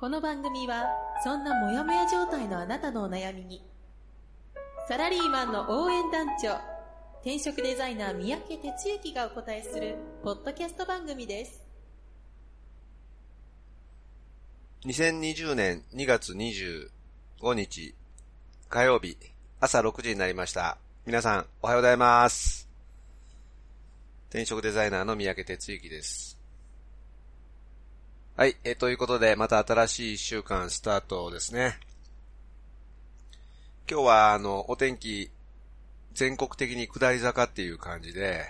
この番組はそんなモヤモヤ状態のあなたのお悩みにサラリーマンの応援団長転職デザイナー三宅哲之がお答えするポッドキャスト番組です2020年2月25日火曜日朝6時になりました。皆さんおはようございます。転職デザイナーの三宅哲之です。はい、えーということでまた新しい1週間スタートですね。今日はあの、お天気全国的に下り坂っていう感じで、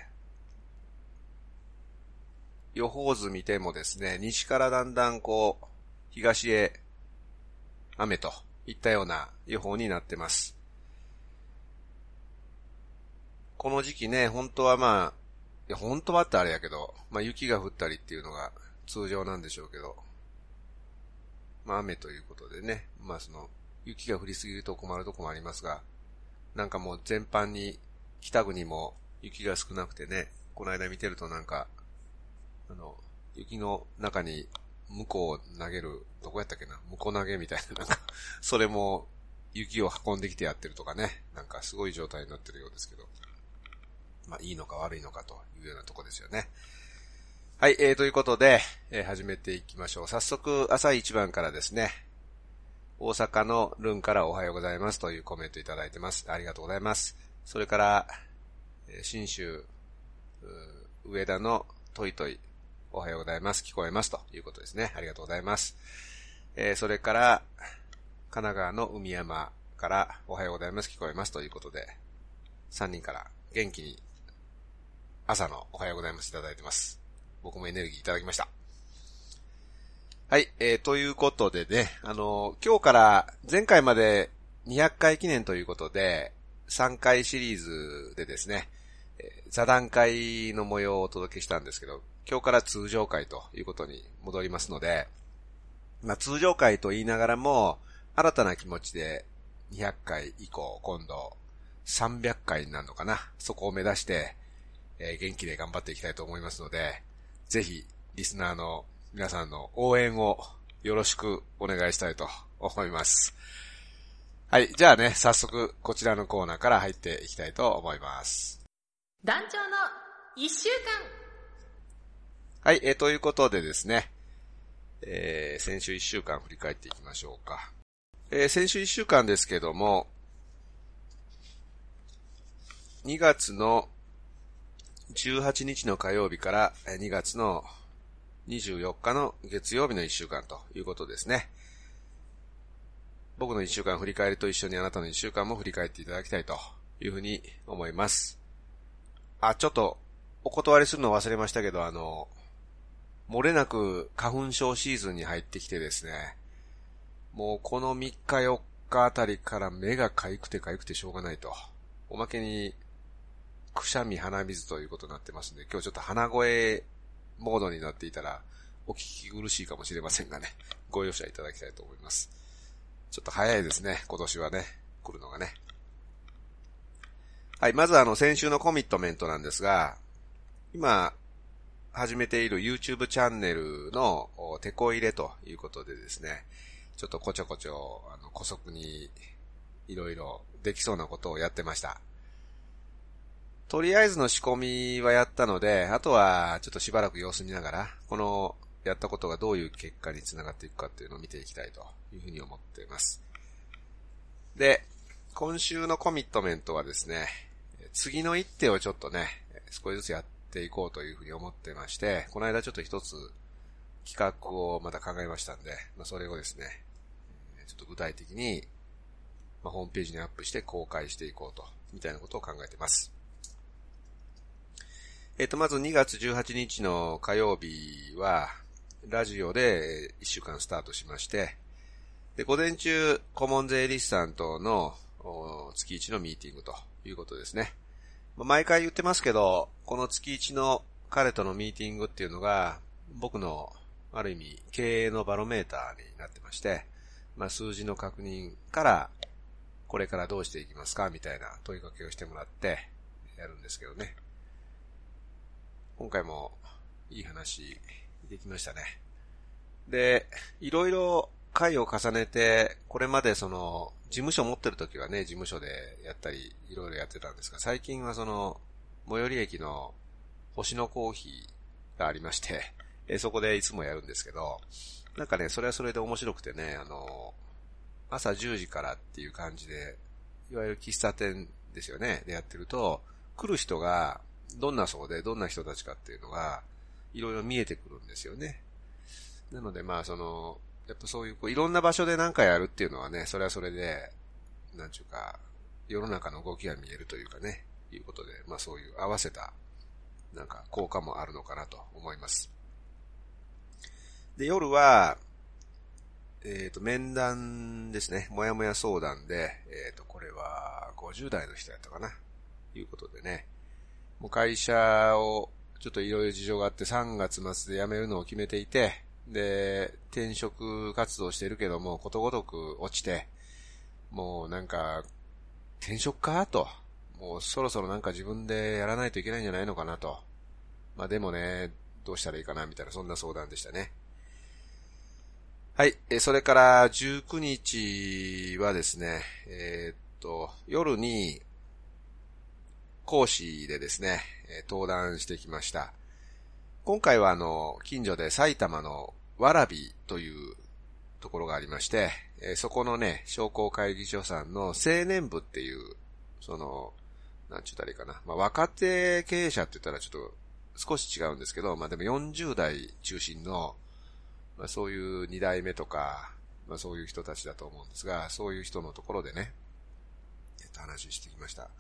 予報図見てもですね、西からだんだんこう、東へ雨といったような予報になってます。この時期ね、本当はまあ、いや本当はってあれやけど、まあ雪が降ったりっていうのが通常なんでしょうけど、まあ雨ということでね、まあその、雪が降りすぎると困るとこもありますが、なんかもう全般に北国も雪が少なくてね、この間見てるとなんか、あの、雪の中に向こうを投げる、どこやったっけな、向こう投げみたいな、なんか、それも雪を運んできてやってるとかね、なんかすごい状態になってるようですけど、まあいいのか悪いのかというようなとこですよね。はい、えー、ということで、えー始めていきましょう。早速、朝一番からですね、大阪のルンからおはようございますというコメントいただいてます。ありがとうございます。それから、えー新州、上田のトイトイ、おはようございます。聞こえますということですね。ありがとうございます。えーそれから、神奈川の海山から、おはようございます。聞こえますということで、3人から元気に朝のおはようございますいただいてます。僕もエネルギーいただきました。はい、えー、ということでね、あのー今日から前回まで200回記念ということで、3回シリーズでですね、え座談会の模様をお届けしたんですけど、今日から通常会ということに戻りますので、まあ通常会と言いながらも、新たな気持ちで200回以降、今度300回になるのかな、そこを目指して、えー元気で頑張っていきたいと思いますので、ぜひ、リスナーの皆さんの応援をよろしくお願いしたいと思います。はい。じゃあね、早速、こちらのコーナーから入っていきたいと思います。団長の一週間はい。えーということでですね、えー先週1週間振り返っていきましょうか。えー先週1週間ですけども、2月の18日の火曜日から2月の24日の月曜日の1週間ということですね。僕の1週間振り返りと一緒にあなたの1週間も振り返っていただきたいというふうに思います。あ、ちょっと、お断りするの忘れましたけど、あの、漏れなく花粉症シーズンに入ってきてですね、もうこの3日4日あたりから目がかゆくてかゆくてしょうがないと。おまけに、くしゃみ鼻水ということになってますんで、今日ちょっと鼻声モードになっていたら、お聞き苦しいかもしれませんがね、ご容赦いただきたいと思います。ちょっと早いですね、今年はね、来るのがね。はい、まずあの、先週のコミットメントなんですが、今、始めている YouTube チャンネルのお手こ入れということでですね、ちょっとこちょこちょ、あの、古速にいろいろできそうなことをやってました。とりあえずの仕込みはやったので、あとはちょっとしばらく様子見ながら、このやったことがどういう結果につながっていくかっていうのを見ていきたいというふうに思っています。で、今週のコミットメントはですね、次の一手をちょっとね、少しずつやっていこうというふうに思ってまして、この間ちょっと一つ企画をまた考えましたんで、まあ、それをですね、ちょっと具体的に、まあ、ホームページにアップして公開していこうと、みたいなことを考えています。えっ、と、まず2月18日の火曜日は、ラジオで1週間スタートしまして、で、午前中、顧問税理士さんとの月1のミーティングということですね。ま毎回言ってますけど、この月1の彼とのミーティングっていうのが、僕のある意味経営のバロメーターになってまして、まあ数字の確認から、これからどうしていきますかみたいな問いかけをしてもらってやるんですけどね。今回もいい話できましたね。で、いろいろ回を重ねて、これまでその、事務所持ってる時はね、事務所でやったり、いろいろやってたんですが、最近はその、最寄り駅の星のコーヒーがありまして、えそこでいつもやるんですけど、なんかね、それはそれで面白くてね、あの、朝10時からっていう感じで、いわゆる喫茶店ですよね、でやってると、来る人がどんな層でどんな人たちかっていうのが、いろいろ見えてくるんですよね。なのでまあその、やっぱそういうこういろんな場所で何かやるっていうのはね、それはそれで、なんちゅうか、世の中の動きが見えるというかね、いうことで、まあそういう合わせた、なんか効果もあるのかなと思います。で、夜は、えっ、ー、と、面談ですね。もやもや相談で、えっ、ー、と、これは50代の人やったかな。いうことでね。もう会社をちょっといろいろ事情があって3月末で辞めるのを決めていて、で、転職活動してるけども、ことごとく落ちて、もうなんか、転職かと。もうそろそろなんか自分でやらないといけないんじゃないのかなと。まあでもね、どうしたらいいかなみたいな、そんな相談でしたね。はい。え、それから19日はですね、えー、っと、夜に講師でですね、登壇してきました。今回はあの、近所で埼玉のわらびというところがありまして、そこのね、商工会議所さんの青年部っていう、その、なんちゅったらいいかな。まあ、若手経営者って言ったらちょっと少し違うんですけど、まあでも40代中心の、まあそういう2代目とか、まあそういう人たちだと思うんですが、そういう人のところでね、えっと話してきました。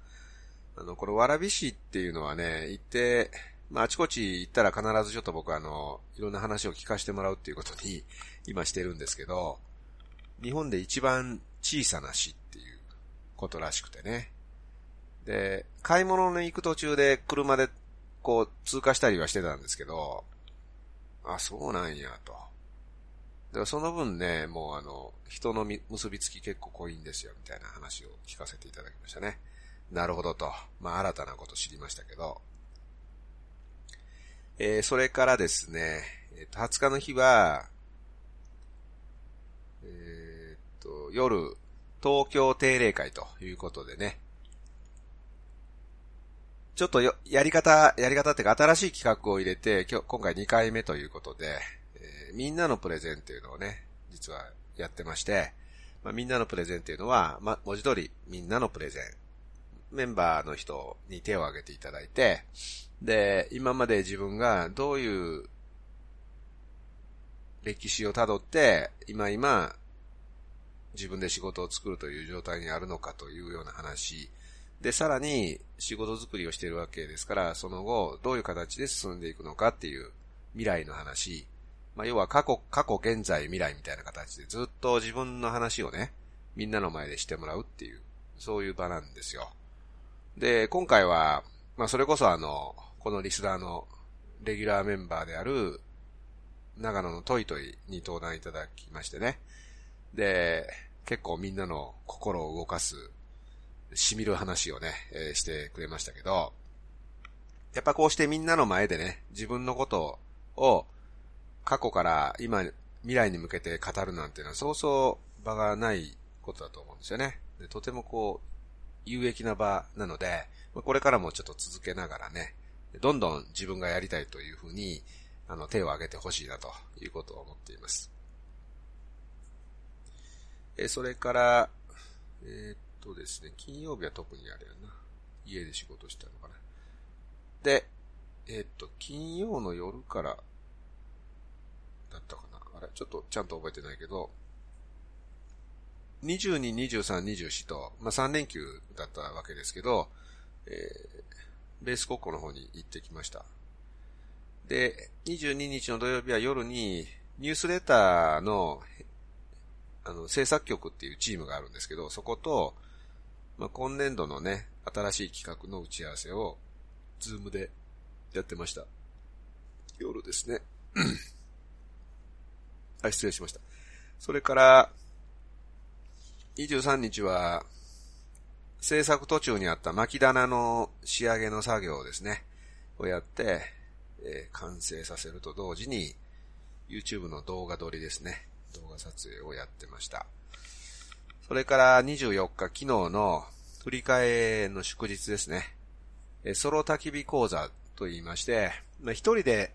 あの、この蕨市っていうのはね、行って、まあ、あちこち行ったら必ずちょっと僕あの、いろんな話を聞かせてもらうっていうことに、今してるんですけど、日本で一番小さな市っていうことらしくてね。で、買い物に行く途中で車でこう通過したりはしてたんですけど、あ、そうなんやと。でその分ね、もうあの、人の結びつき結構濃いんですよ、みたいな話を聞かせていただきましたね。なるほどと。まあ、新たなこと知りましたけど。えー、それからですね、えっ、と、20日の日は、えっと、夜、東京定例会ということでね、ちょっとよ、やり方、やり方っていうか新しい企画を入れて、今日、今回2回目ということで、えー、みんなのプレゼンっていうのをね、実はやってまして、まあ、みんなのプレゼンっていうのは、まあ、文字通りみんなのプレゼン。メンバーの人に手を挙げていただいて、で、今まで自分がどういう歴史をたどって、今今、自分で仕事を作るという状態にあるのかというような話。で、さらに仕事作りをしているわけですから、その後、どういう形で進んでいくのかっていう未来の話。まあ、要は過去、過去、現在、未来みたいな形でずっと自分の話をね、みんなの前でしてもらうっていう、そういう場なんですよ。で、今回は、まあ、それこそあの、このリスナーのレギュラーメンバーである、長野のトイトイに登壇いただきましてね。で、結構みんなの心を動かす、しみる話をね、えー、してくれましたけど、やっぱこうしてみんなの前でね、自分のことを過去から今、未来に向けて語るなんていうのはそうそう場がないことだと思うんですよね。でとてもこう、有益な場なので、これからもちょっと続けながらね、どんどん自分がやりたいというふうに、あの、手を挙げてほしいなということを思っています。え、それから、えー、っとですね、金曜日は特にあれやな。家で仕事したのかな。で、えー、っと、金曜の夜からだったかな。あれ、ちょっとちゃんと覚えてないけど、22、23、24と、まあ、3連休だったわけですけど、えー、ベース国庫の方に行ってきました。で、22日の土曜日は夜にニュースレターのあの、制作局っていうチームがあるんですけど、そこと、まあ、今年度のね、新しい企画の打ち合わせを、ズームでやってました。夜ですね。あ、失礼しました。それから、23日は、制作途中にあった巻き棚の仕上げの作業をですね。をやって、えー、完成させると同時に、YouTube の動画撮りですね。動画撮影をやってました。それから24日、昨日の振り替えの祝日ですね。えソロ焚き火講座と言いまして、まあ、一人で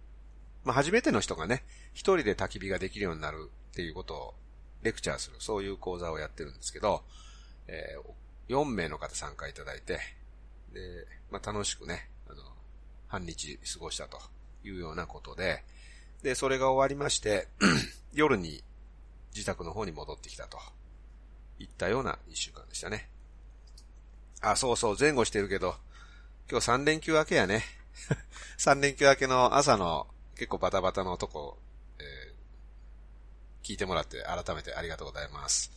ま、初めての人がね、一人で焚き火ができるようになるっていうことをレクチャーする、そういう講座をやってるんですけど、えー、4名の方参加いただいて、で、まあ、楽しくね、あの、半日過ごしたというようなことで、で、それが終わりまして、夜に自宅の方に戻ってきたと。いったような一週間でしたね。あ、そうそう、前後してるけど、今日3連休明けやね。3連休明けの朝の結構バタバタのとこ、聞いてもらって改めてありがとうございます。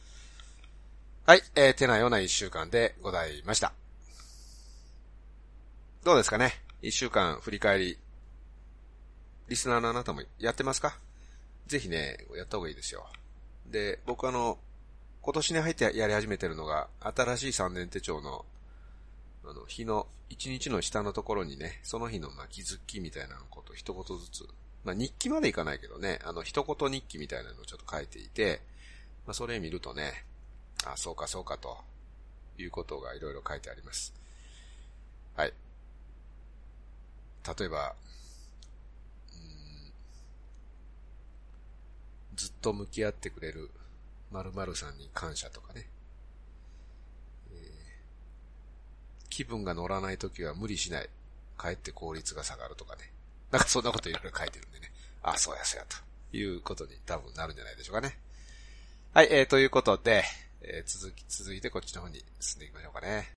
はい、えー、てなような一週間でございました。どうですかね？一週間振り返り。リスナーのあなたもやってますか？ぜひね、やった方がいいですよ。で、僕あの、今年に入ってやり始めてるのが、新しい3年手帳の、あの、日の、1日の下のところにね、その日のま気づきみたいなこと一言ずつ、まあ日記までいかないけどね、あの、一言日記みたいなのをちょっと書いていて、まあそれ見るとね、あ、そうかそうかと、いうことがいろいろ書いてあります。はい。例えば、ずっと向き合ってくれる〇〇さんに感謝とかね。えー、気分が乗らないときは無理しない。かえって効率が下がるとかね。なんかそんなこといろいろ書いてるんでね。あ、そうやそうや、ということに多分なるんじゃないでしょうかね。はい、えー、ということで、えー、続き、続いてこっちの方に進んでいきましょうかね。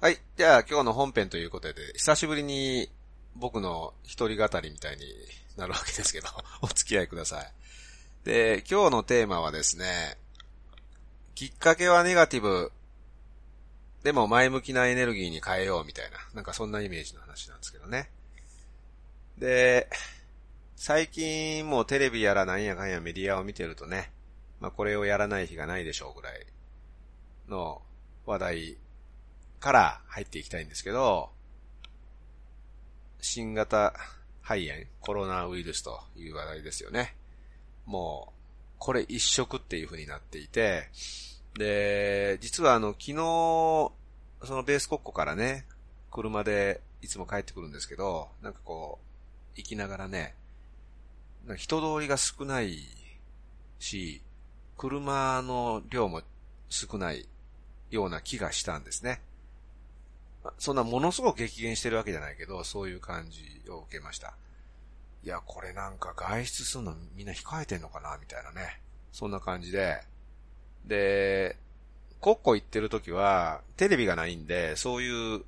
はい。じゃあ今日の本編ということで、久しぶりに僕の一人語りみたいになるわけですけど、お付き合いください。で、今日のテーマはですね、きっかけはネガティブ、でも前向きなエネルギーに変えようみたいな、なんかそんなイメージの話なんですけどね。で、最近もうテレビやらなんやかんやメディアを見てるとね、まあこれをやらない日がないでしょうぐらいの話題から入っていきたいんですけど、新型肺炎、コロナウイルスという話題ですよね。もう、これ一色っていう風になっていて、で、実はあの、昨日、そのベース国庫からね、車でいつも帰ってくるんですけど、なんかこう、行きながらね、人通りが少ないし、車の量も少ないような気がしたんですね。そんなものすごく激減してるわけじゃないけど、そういう感じを受けました。いや、これなんか外出するのみんな控えてんのかなみたいなね。そんな感じで。で、コッコ行ってる時は、テレビがないんで、そういう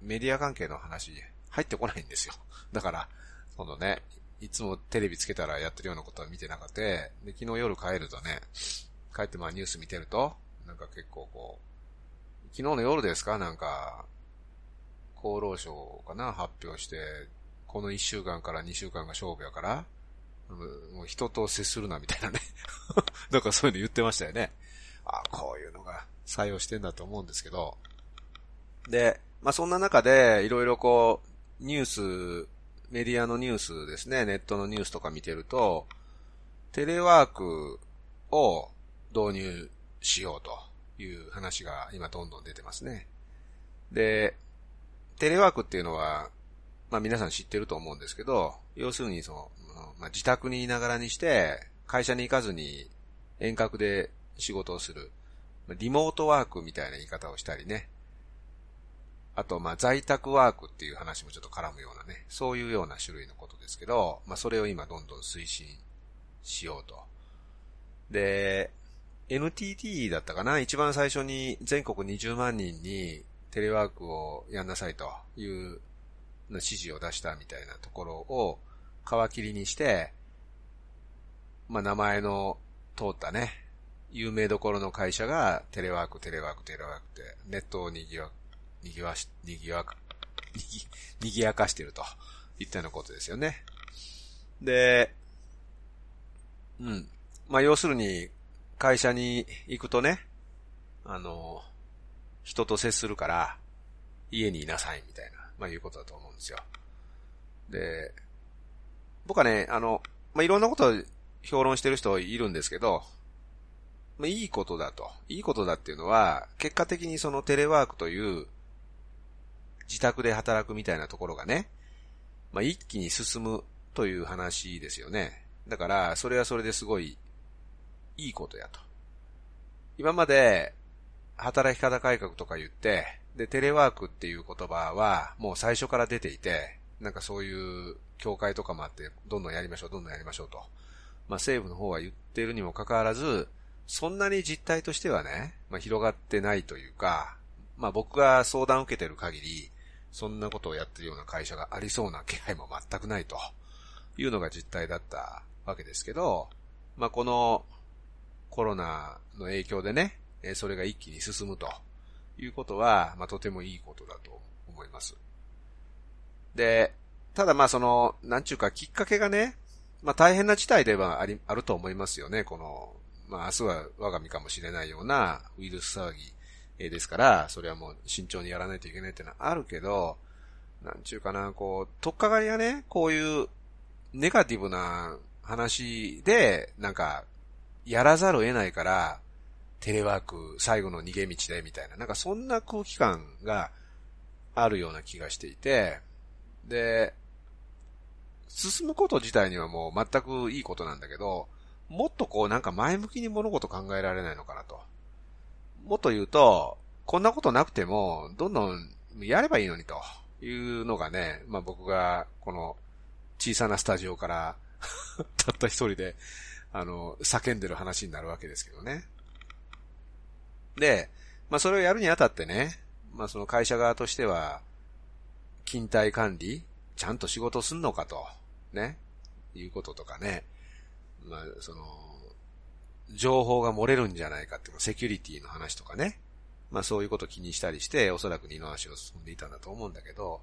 メディア関係の話入ってこないんですよ。だから、そのね、いつもテレビつけたらやってるようなことは見てなくて、で、昨日夜帰るとね、帰ってまあニュース見てると、なんか結構こう、昨日の夜ですか？なんか、厚労省かな、発表して、この1週間から2週間が勝負やから、もう人と接するなみたいなね。だからそういうの言ってましたよね。あこういうのが採用してんだと思うんですけど。で、まあそんな中で、いろいろこう、ニュース、メディアのニュースですね、ネットのニュースとか見てると、テレワークを導入しようという話が今どんどん出てますね。で、テレワークっていうのは、まあ皆さん知ってると思うんですけど、要するにその、まあ、自宅にいながらにして、会社に行かずに遠隔で仕事をする、リモートワークみたいな言い方をしたりね。あと、まあ、在宅ワークっていう話もちょっと絡むようなね、そういうような種類のことですけど、まあ、それを今どんどん推進しようと。で、NTT だったかな？一番最初に全国20万人にテレワークをやんなさいという指示を出したみたいなところを皮切りにして、まあ名前の通ったね、有名どころの会社がテレワーク、テレワーク、テレワークってネットを賑わ、賑わし、賑わか、賑やかしてるといったようなことですよね。で、うん。まあ要するに会社に行くとね、あの、人と接するから、家にいなさいみたいな、まあいうことだと思うんですよ。で、僕はね、あの、まあいろんなことを評論してる人いるんですけど、まあいいことだと。いいことだっていうのは、結果的にそのテレワークという自宅で働くみたいなところがね、まあ一気に進むという話ですよね。だから、それはそれですごいいいことやと。今まで、働き方改革とか言って、で、テレワークっていう言葉は、もう最初から出ていて、なんかそういう協会とかもあって、どんどんやりましょう、どんどんやりましょうと。まあ政府の方は言ってるにもかかわらず、そんなに実態としてはね、まあ広がってないというか、まあ僕が相談を受けてる限り、そんなことをやってるような会社がありそうな気配も全くないというのが実態だったわけですけど、まあこのコロナの影響でね、えそれが一気に進むということは、まあ、とてもいいことだと思います。で、ただまあその、なんちゅうかきっかけがね、まあ大変な事態ではあり、あると思いますよね。この、まあ明日は我が身かもしれないようなウイルス騒ぎですから、それはもう慎重にやらないといけないっていうのはあるけど、なんちゅうかな、こう、とっかかりがね、こういうネガティブな話で、なんか、やらざるを得ないから、テレワーク最後の逃げ道でみたいな、なんかそんな空気感があるような気がしていて、で、進むこと自体にはもう全くいいことなんだけど、もっとこうなんか前向きに物事考えられないのかなと。もっと言うと、こんなことなくても、どんどんやればいいのにというのがね、まあ僕がこの小さなスタジオから たった一人であの、叫んでる話になるわけですけどね。で、まあそれをやるにあたってね、まあその会社側としては、勤怠管理、ちゃんと仕事すんのかと、ね、いうこととかね、まあその、情報が漏れるんじゃないかっていうセキュリティの話とかね、まあそういうことを気にしたりして、おそらく二の足を進んでいたんだと思うんだけど、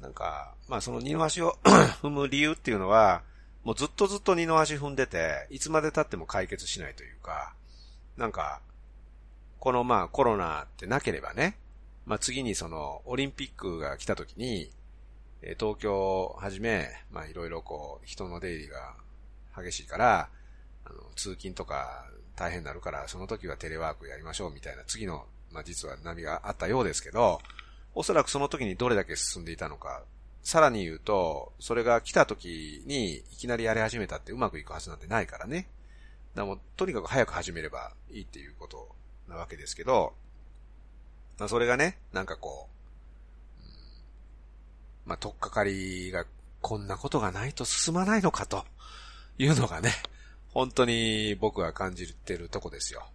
なんか、まあその二の足を 踏む理由っていうのは、もうずっとずっと二の足踏んでて、いつまで経っても解決しないというか、なんか、このまあコロナってなければね、まあ次にそのオリンピックが来た時に、東京をはじめ、まあいろいろこう人の出入りが激しいから、あの通勤とか大変になるから、その時はテレワークやりましょうみたいな次の、まあ実は波があったようですけど、おそらくその時にどれだけ進んでいたのかさらに言うと、それが来た時にいきなりやり始めたってうまくいくはずなんてないからね。だもとにかく早く始めればいいっていうことなわけですけど、まあそれがね、なんかこう、うん、まあとっかかりがこんなことがないと進まないのかというのがね、本当に僕は感じてるとこですよ。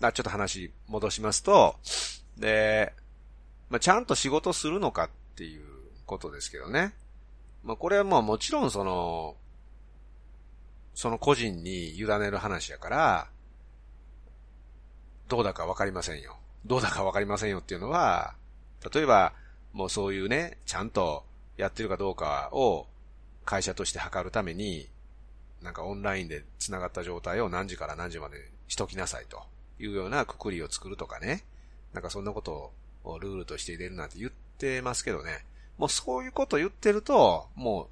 あ、ちょっと話戻しますと、で、まあ、ちゃんと仕事するのかっていうことですけどね。まあ、これはまあもちろんその、その個人に委ねる話やから、どうだかわかりませんよ。どうだかわかりませんよっていうのは、例えば、もうそういうね、ちゃんとやってるかどうかを会社として測るために、なんかオンラインで繋がった状態を何時から何時までしときなさいというようなくくりを作るとかね。なんかそんなことをルールとして入れるなんて言ってますけどね。もうそういうこと言ってると、も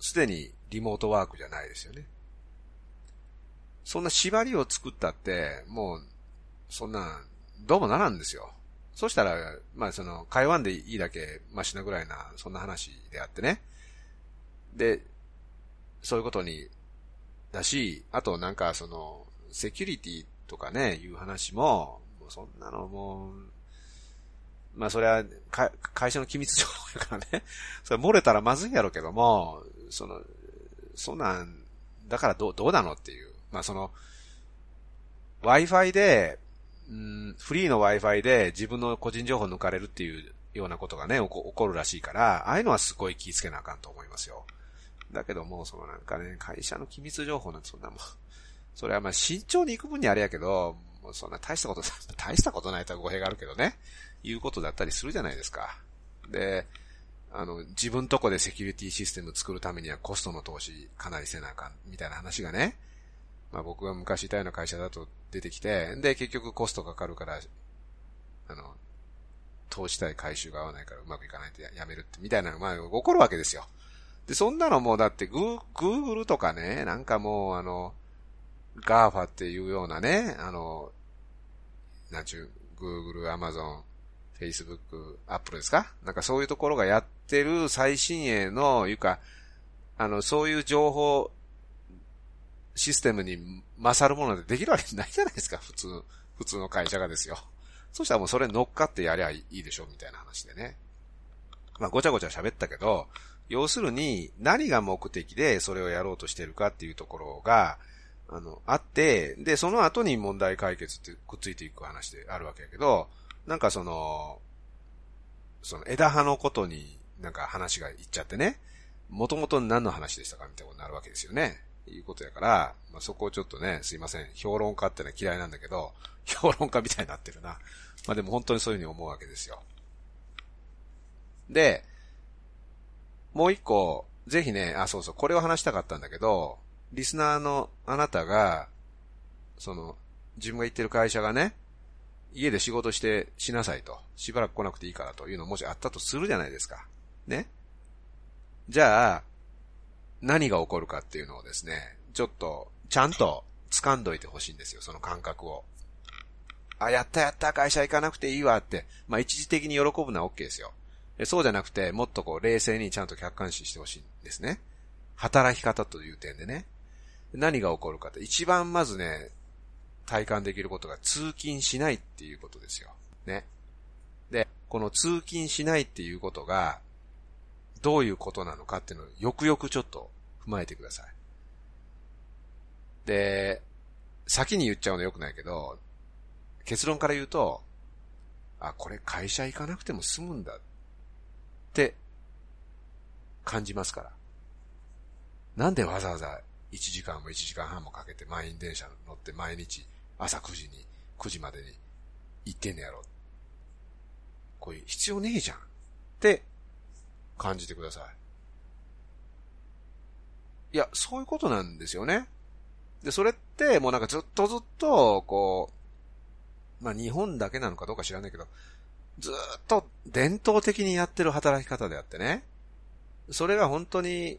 うすでにリモートワークじゃないですよね。そんな縛りを作ったって、もう、そんな、どうもならんですよ。そしたら、まあその、会話でいいだけマシなぐらいな、そんな話であってね。で、そういうことに、だし、あとなんかその、セキュリティとかね、いう話も、もうそんなのもう、まあそれは、会社の機密情報やからね。それ漏れたらまずいやろうけども、その、そんなん、だからどう、どうなのっていう。まあその、Wi-Fi で、うん、フリーの Wi-Fi で自分の個人情報抜かれるっていうようなことがね、起こるらしいから、ああいうのはすごい気ぃつけなあかんと思いますよ。だけども、そのなんかね、会社の機密情報なんてそんなもん、それはまあ慎重に行く分にあれやけど、もうそんな大したこと、大したことないとは語弊があるけどね、いうことだったりするじゃないですか。で、あの、自分とこでセキュリティシステム作るためにはコストの投資かなりせなあかん、みたいな話がね、まあ僕が昔いたような会社だと出てきて、で、結局コストかかるから、あの、投資対回収が合わないからうまくいかないとやめるって、みたいなのが、まあ、起こるわけですよ。で、そんなのもうだってグー、グーグルとかね、なんかもうあの、GAFA っていうようなね、あの、なんちゅう、グーグル、アマゾン、フェイスブック、アップルですか？なんかそういうところがやってる最新鋭の、いうか、あの、そういう情報システムに勝るものでできるわけないじゃないですか、普通、普通の会社がですよ。そしたらもうそれ乗っかってやりゃいいでしょ、みたいな話でね。まあ、ごちゃごちゃ喋ったけど、要するに、何が目的でそれをやろうとしてるかっていうところが、あの、あって、で、その後に問題解決ってくっついていく話であるわけやけど、なんかその、その枝葉のことになんか話がいっちゃってね、もともと何の話でしたかみたいなことになるわけですよね。いうことやから、まあ、そこをちょっとね、すいません。評論家ってのは嫌いなんだけど、評論家みたいになってるな。まあでも本当にそういうふうに思うわけですよ。で、もう一個、ぜひね、あ、そうそう、これを話したかったんだけど、リスナーのあなたが、その、自分が行ってる会社がね、家で仕事してしなさいと。しばらく来なくていいからというのもしあったとするじゃないですか。ね。じゃあ、何が起こるかっていうのをですね、ちょっと、ちゃんと掴んどいてほしいんですよ、その感覚を。あ、やったやった、会社行かなくていいわって、まあ一時的に喜ぶのは OK ですよ。そうじゃなくて、もっとこう冷静にちゃんと客観視してほしいんですね。働き方という点でね。何が起こるかって、一番まずね、体感できることが通勤しないっていうことですよ。ね。で、この通勤しないっていうことが、どういうことなのかっていうのをよくよくちょっと踏まえてください。で、先に言っちゃうのよくないけど、結論から言うと、あ、これ会社行かなくても済むんだって感じますから。なんでわざわざ1時間も1時間半もかけて満員電車乗って毎日朝9時に、9時までに行ってんねやろ。これ必要ねえじゃん。って感じてください。いや、そういうことなんですよね。で、それってもうなんかずっとずっと、こう、まあ日本だけなのかどうか知らないけど、ずっと伝統的にやってる働き方であってね。それが本当に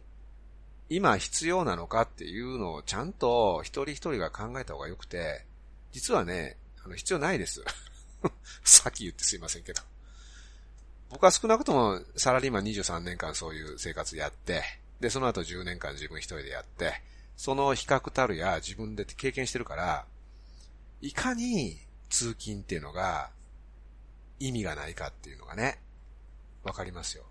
今必要なのかっていうのをちゃんと一人一人が考えた方がよくて、実はね、あの必要ないです。さっき言ってすいませんけど。僕は少なくともサラリーマン23年間そういう生活やって、で、その後10年間自分一人でやって、その比較たるや自分で経験してるから、いかに通勤っていうのが意味がないかっていうのがね、わかりますよ。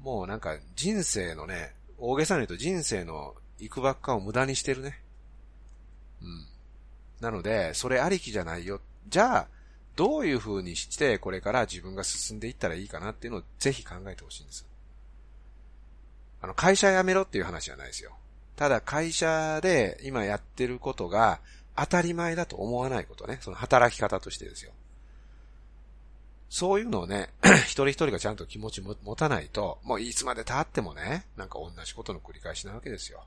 もうなんか人生のね、大げさに言うと人生の行くばっかを無駄にしてるね。うん。なので、それありきじゃないよ。じゃあ、どういう風にしてこれから自分が進んでいったらいいかなっていうのをぜひ考えてほしいんです。あの、会社辞めろっていう話じゃないですよ。ただ会社で今やってることが当たり前だと思わないことね。その働き方としてですよ。そういうのをね、一人一人がちゃんと気持ち持たないと、もういつまで経ってもね、なんか同じことの繰り返しなわけですよ。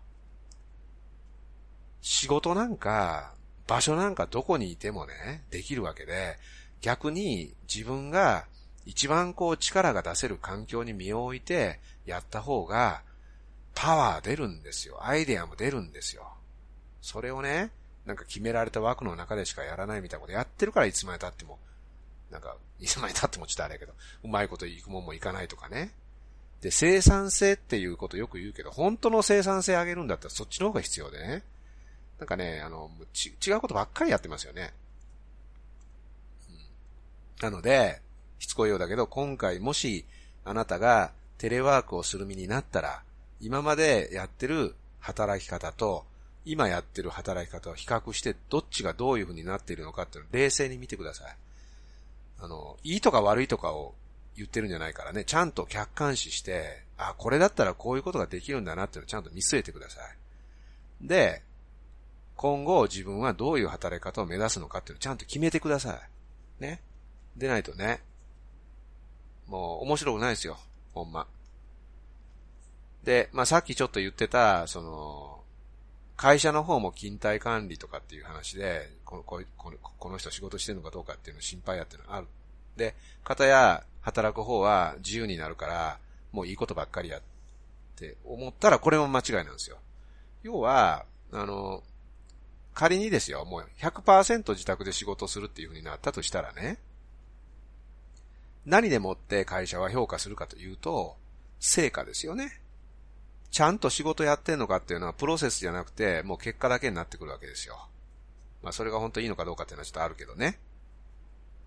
仕事なんか、場所なんかどこにいてもね、できるわけで、逆に自分が一番こう力が出せる環境に身を置いてやった方がパワー出るんですよ。アイデアも出るんですよ。それをね、なんか決められた枠の中でしかやらないみたいなことやってるからいつまで経っても、なんか、いつまで経ってもちょっとあれやけど、うまいこといくもんもいかないとかね。で、生産性っていうことよく言うけど、本当の生産性上げるんだったらそっちの方が必要でね。なんかね、あの、ち違うことばっかりやってますよね。うん、なので、しつこいようだけど、今回もし、あなたがテレワークをする身になったら、今までやってる働き方と今やってる働き方を比較して、どっちがどういう風になっているのかっていうのを冷静に見てください。あの、いいとか悪いとかを言ってるんじゃないからね、ちゃんと客観視して、あ、これだったらこういうことができるんだなっていうのをちゃんと見据えてください。で、今後自分はどういう働き方を目指すのかっていうのをちゃんと決めてください。ね。でないとね、もう面白くないですよ。ほんま。で、まあ、さっきちょっと言ってた、その、会社の方も勤怠管理とかっていう話で、このここのこの人仕事してるのかどうかっていうの心配やっていうのがある。で、方や働く方は自由になるから、もういいことばっかりやって思ったらこれも間違いなんですよ。要は、あの、仮にですよ、もう100%自宅で仕事するっていう風になったとしたらね、何でもって会社は評価するかというと、成果ですよね。ちゃんと仕事やってんのかっていうのはプロセスじゃなくて、もう結果だけになってくるわけですよ。まあそれが本当にいいのかどうかっていうのはちょっとあるけどね。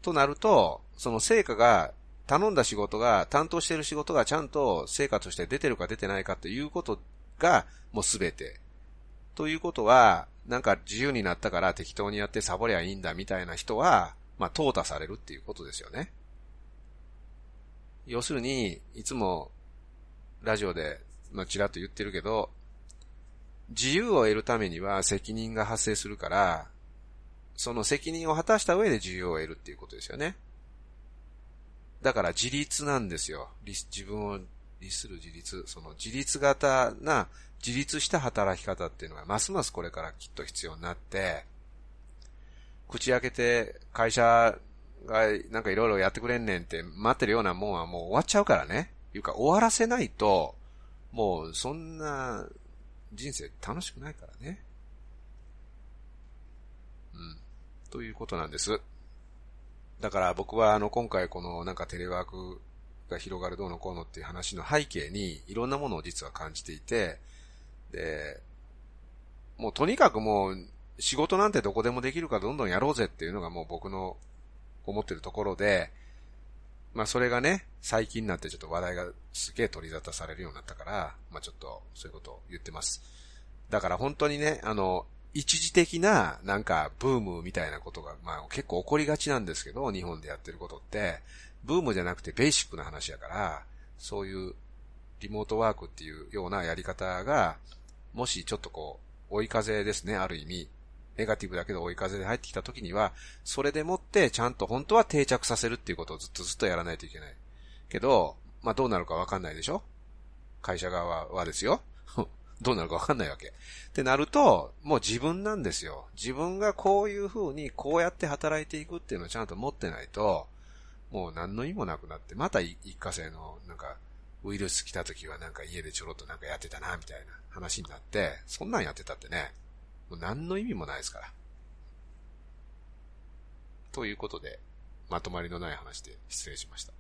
となると、その成果が、頼んだ仕事が、担当している仕事がちゃんと成果として出てるか出てないかということが、もうすべて。ということは、なんか自由になったから適当にやってサボりゃいいんだみたいな人は、まあ、淘汰されるっていうことですよね。要するに、いつも、ラジオで、まあ、ちらっと言ってるけど、自由を得るためには責任が発生するから、その責任を果たした上で自由を得るっていうことですよね。だから自立なんですよ。自分を律する自立。その自立型な、自立した働き方っていうのがますますこれからきっと必要になって、口開けて会社がなんかいろいろやってくれんねんって待ってるようなもんはもう終わっちゃうからね。いうか終わらせないと、もうそんな人生楽しくないからね。うん。ということなんです。だから僕はあの今回このなんかテレワークが広がるどうのこうのっていう話の背景にいろんなものを実は感じていて、で、もうとにかくもう仕事なんてどこでもできるからどんどんやろうぜっていうのがもう僕の思ってるところで、まあそれがね、最近になってちょっと話題がすげえ取り沙汰されるようになったから、まあちょっとそういうことを言ってます。だから本当にね、あの、一時的ななんかブームみたいなことが、まあ結構起こりがちなんですけど、日本でやってることって、ブームじゃなくてベーシックな話やから、そういうリモートワークっていうようなやり方が、もしちょっとこう、追い風ですね、ある意味。ネガティブだけど追い風で入ってきた時には、それでもってちゃんと本当は定着させるっていうことをずっとずっとやらないといけない。けど、まあどうなるかわかんないでしょ？会社側はですよ。どうなるかわかんないわけ。ってなると、もう自分なんですよ。自分がこういう風にこうやって働いていくっていうのをちゃんと持ってないと、もう何の意味もなくなって、また一過性のなんかウイルス来た時はなんか家でちょろっとなんかやってたな、みたいな話になって、そんなんやってたってね、もう何の意味もないですから。ということで、まとまりのない話で失礼しました。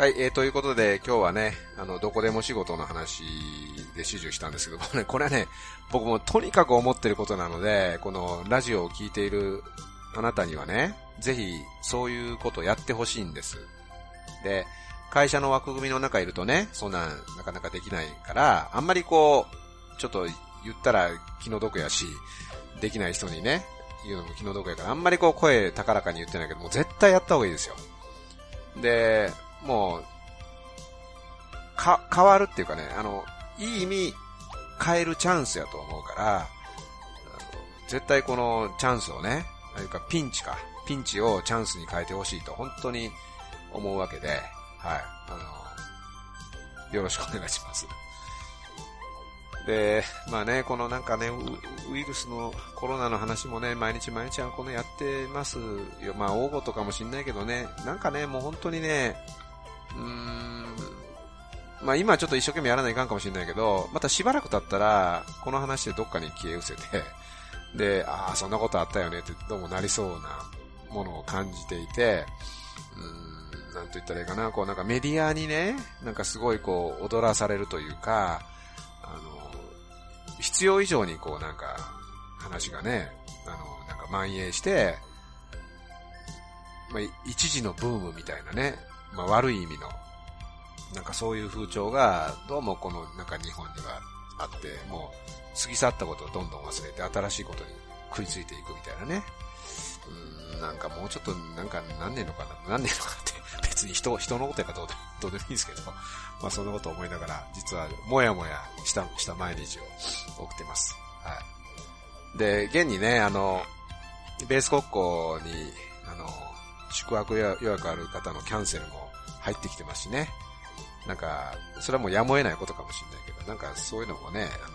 はい、えー、ということで今日はね、あの、どこでも仕事の話で指示したんですけどもね、これはね、僕もとにかく思ってることなので、このラジオを聴いているあなたにはね、ぜひそういうことやってほしいんです。で、会社の枠組みの中いるとね、そんなんなかなかできないから、あんまりこう、ちょっと言ったら気の毒やし、できない人にね、言うのも気の毒やから、あんまりこう声高らかに言ってないけども、絶対やった方がいいですよ。で、もう、か、変わるっていうかね、あの、いい意味、変えるチャンスやと思うから、絶対このチャンスをね、あるかピンチか、ピンチをチャンスに変えてほしいと本当に思うわけで、はい、あの、よろしくお願いします。で、まあね、このなんかねウ、ウイルスのコロナの話もね、毎日毎日はこのやってますよ。まあ、応募とかもしんないけどね、なんかね、もう本当にね、うーん、まあ今ちょっと一生懸命やらないかんかもしれないけど、またしばらく経ったら、この話でどっかに消え失せて、で、ああ、そんなことあったよねってどうもなりそうなものを感じていて、うん、なんと言ったらいいかな、こうなんかメディアにね、なんかすごいこう踊らされるというか、あの、必要以上にこうなんか話がね、あの、なんか蔓延して、まあ、一時のブームみたいなね、まあ悪い意味の、なんかそういう風潮が、どうもこのなんか日本にはあって、もう過ぎ去ったことをどんどん忘れて新しいことに食いついていくみたいなね。うん、なんかもうちょっとなんか何年のかな、何年のかって 別に人、人のことやからどうでどうでもいいんですけど、まあそんなこと思いながら、実はもやもやした、した毎日を送ってます。はい。で、現にね、あの、ベース国庫に、あの、宿泊予約ある方のキャンセルも入ってきてますしね。なんか、それはもうやむを得ないことかもしれないけど、なんかそういうのもね、あの、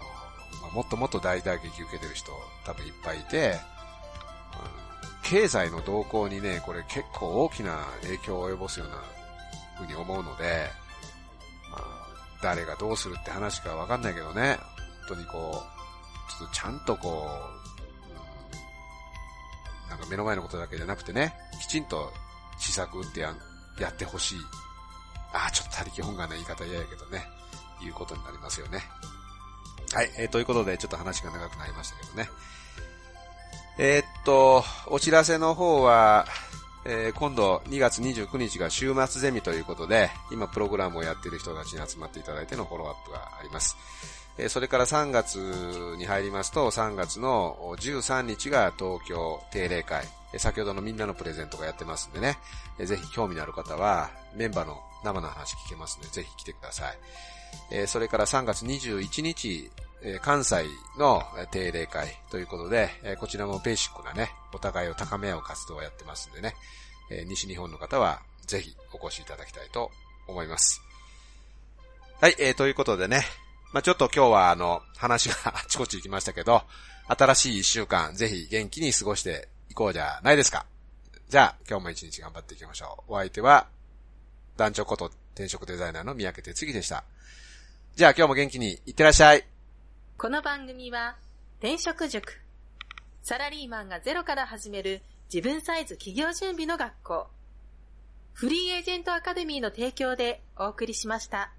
まあ、もっともっと大打撃受けてる人多分いっぱいいて、経済の動向にね、これ結構大きな影響を及ぼすような風に思うので、まあ、誰がどうするって話かわかんないけどね、本当にこう、ちょっとちゃんとこう、か目の前のことだけじゃなくてね、きちんと施策ってややってほしいああ、ちょっと他力本願な言い方嫌やけどね、いうことになりますよね。はい、えー、ということで、ちょっと話が長くなりましたけどね。えー、っと、お知らせの方は、えー、今度2月29日が週末ゼミということで、今プログラムをやっている人たちに集まっていただいてのフォローアップがあります。えー、それから3月に入りますと、3月の13日が東京定例会。先ほどのみんなのプレゼントがやってますんでね、ぜひ興味のある方は、メンバーの生の話聞けますので、ぜひ来てください。えそれから3月21日、え関西の定例会ということで、えこちらもベーシックなね、お互いを高め合う活動をやってますんでね、え西日本の方はぜひお越しいただきたいと思います。はい、えー、ということでね、まあ、ちょっと今日はあの、話が あちこち行きましたけど、新しい一週間、ぜひ元気に過ごしていこうじゃないですか。じゃあ、今日も一日頑張っていきましょう。お相手は、団長こと転職デザイナーの三宅哲樹でした。じゃあ今日も元気にいってらっしゃい。この番組は転職塾。サラリーマンがゼロから始める自分サイズ企業準備の学校。フリーエージェントアカデミーの提供でお送りしました。